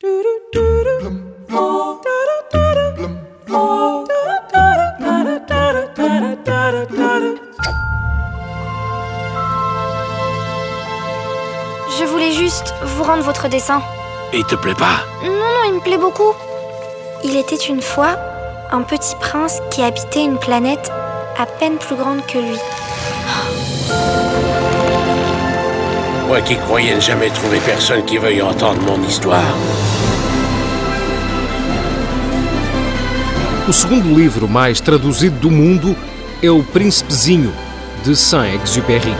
Je voulais juste vous rendre votre dessin. Il te plaît pas Non, non, il me plaît beaucoup. Il était une fois un petit prince qui habitait une planète à peine plus grande que lui. Moi qui croyais ne jamais trouver personne qui veuille entendre mon histoire. O segundo livro mais traduzido do mundo é O Príncipezinho, de Saint-Exupéry.